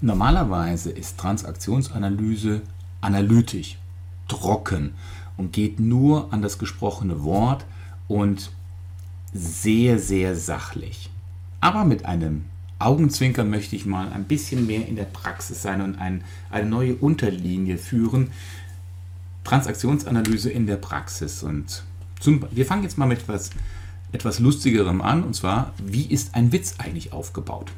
Normalerweise ist Transaktionsanalyse analytisch, trocken und geht nur an das gesprochene Wort und sehr, sehr sachlich. Aber mit einem Augenzwinkern möchte ich mal ein bisschen mehr in der Praxis sein und ein, eine neue Unterlinie führen. Transaktionsanalyse in der Praxis. Und zum, wir fangen jetzt mal mit etwas, etwas Lustigerem an, und zwar, wie ist ein Witz eigentlich aufgebaut?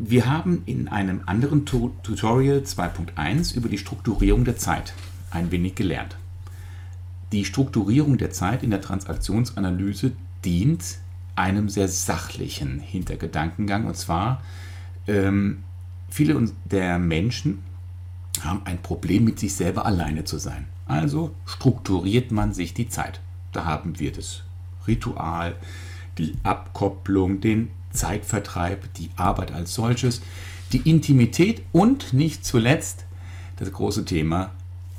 Wir haben in einem anderen Tutorial 2.1 über die Strukturierung der Zeit ein wenig gelernt. Die Strukturierung der Zeit in der Transaktionsanalyse dient einem sehr sachlichen Hintergedankengang. Und zwar, ähm, viele der Menschen haben ein Problem mit sich selber alleine zu sein. Also strukturiert man sich die Zeit. Da haben wir das Ritual, die Abkopplung, den Zeitvertreib, die Arbeit als solches, die Intimität und nicht zuletzt das große Thema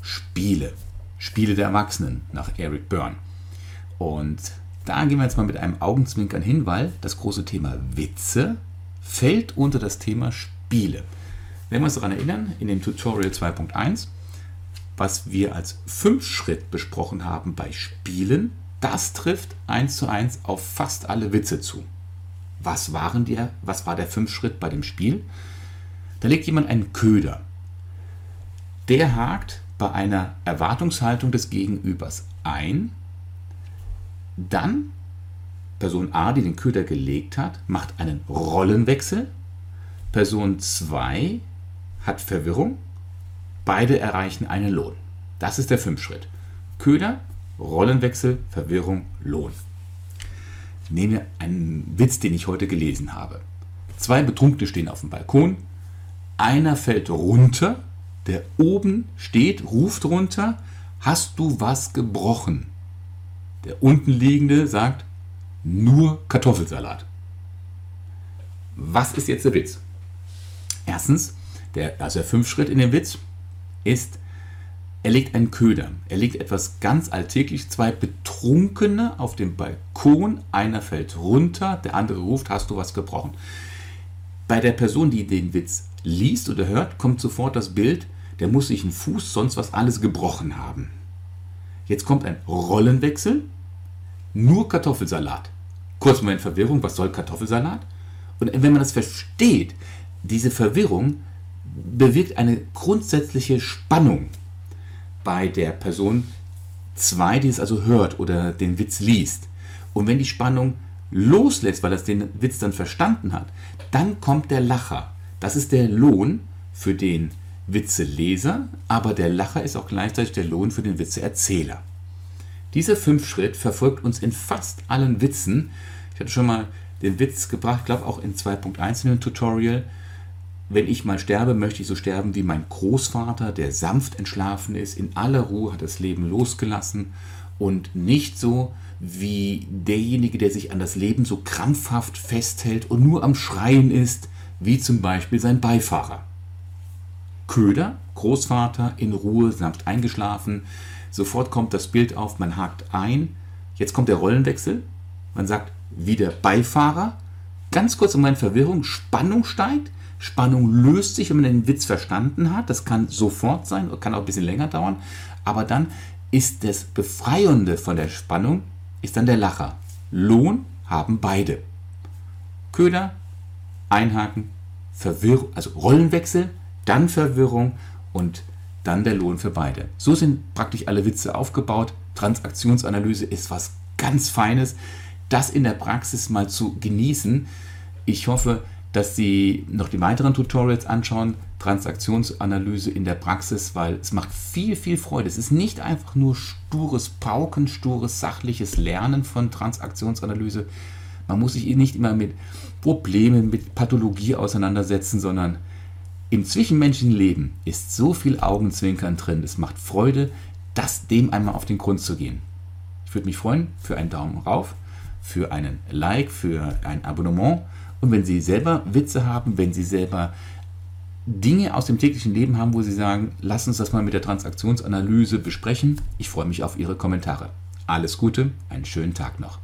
Spiele. Spiele der Erwachsenen nach Eric Byrne. Und da gehen wir jetzt mal mit einem Augenzwinkern hin, weil das große Thema Witze fällt unter das Thema Spiele. Wenn wir uns daran erinnern, in dem Tutorial 2.1, was wir als Fünf-Schritt besprochen haben bei Spielen, das trifft eins zu eins auf fast alle Witze zu. Was, waren die, was war der Fünf-Schritt bei dem Spiel? Da legt jemand einen Köder. Der hakt bei einer Erwartungshaltung des Gegenübers ein dann Person A, die den Köder gelegt hat, macht einen Rollenwechsel. Person 2 hat Verwirrung. Beide erreichen einen Lohn. Das ist der Fünf-Schritt. Köder, Rollenwechsel, Verwirrung, Lohn. Nehme einen Witz, den ich heute gelesen habe. Zwei Betrunkene stehen auf dem Balkon. Einer fällt runter. Der oben steht, ruft runter. Hast du was gebrochen? Der untenliegende sagt nur Kartoffelsalat. Was ist jetzt der Witz? Erstens, der, also der fünf Schritt in dem Witz ist, er legt einen Köder. Er legt etwas ganz alltäglich. Zwei Betrunkene auf dem Balkon. Einer fällt runter, der andere ruft, hast du was gebrochen. Bei der Person, die den Witz liest oder hört, kommt sofort das Bild, der muss sich einen Fuß, sonst was alles gebrochen haben. Jetzt kommt ein Rollenwechsel. Nur Kartoffelsalat. Kurz Moment Verwirrung, was soll Kartoffelsalat? Und wenn man das versteht, diese Verwirrung bewirkt eine grundsätzliche Spannung bei der Person 2, die es also hört oder den Witz liest. Und wenn die Spannung loslässt, weil das den Witz dann verstanden hat, dann kommt der Lacher. Das ist der Lohn für den Witzeleser, aber der Lacher ist auch gleichzeitig der Lohn für den Witzeerzähler. Dieser Fünf-Schritt verfolgt uns in fast allen Witzen. Ich hatte schon mal den Witz gebracht, glaube auch in 2.1 in dem Tutorial. Wenn ich mal sterbe, möchte ich so sterben wie mein Großvater, der sanft entschlafen ist, in aller Ruhe hat das Leben losgelassen und nicht so wie derjenige, der sich an das Leben so krampfhaft festhält und nur am Schreien ist, wie zum Beispiel sein Beifahrer. Köder, Großvater, in Ruhe, sanft eingeschlafen. Sofort kommt das Bild auf, man hakt ein. Jetzt kommt der Rollenwechsel. Man sagt wieder Beifahrer. Ganz kurz um meine Verwirrung, Spannung steigt. Spannung löst sich, wenn man den Witz verstanden hat. Das kann sofort sein, kann auch ein bisschen länger dauern. Aber dann ist das Befreiende von der Spannung, ist dann der Lacher. Lohn haben beide. Köder, einhaken, Verwirrung, also Rollenwechsel, dann Verwirrung und dann der Lohn für beide. So sind praktisch alle Witze aufgebaut. Transaktionsanalyse ist was ganz Feines. Das in der Praxis mal zu genießen. Ich hoffe, dass Sie noch die weiteren Tutorials anschauen. Transaktionsanalyse in der Praxis, weil es macht viel, viel Freude. Es ist nicht einfach nur stures Pauken, stures sachliches Lernen von Transaktionsanalyse. Man muss sich nicht immer mit Problemen, mit Pathologie auseinandersetzen, sondern im zwischenmenschlichen Leben ist so viel Augenzwinkern drin. Es macht Freude, das dem einmal auf den Grund zu gehen. Ich würde mich freuen für einen Daumen rauf, für einen Like, für ein Abonnement. Und wenn Sie selber Witze haben, wenn Sie selber Dinge aus dem täglichen Leben haben, wo Sie sagen, lass uns das mal mit der Transaktionsanalyse besprechen, ich freue mich auf Ihre Kommentare. Alles Gute, einen schönen Tag noch.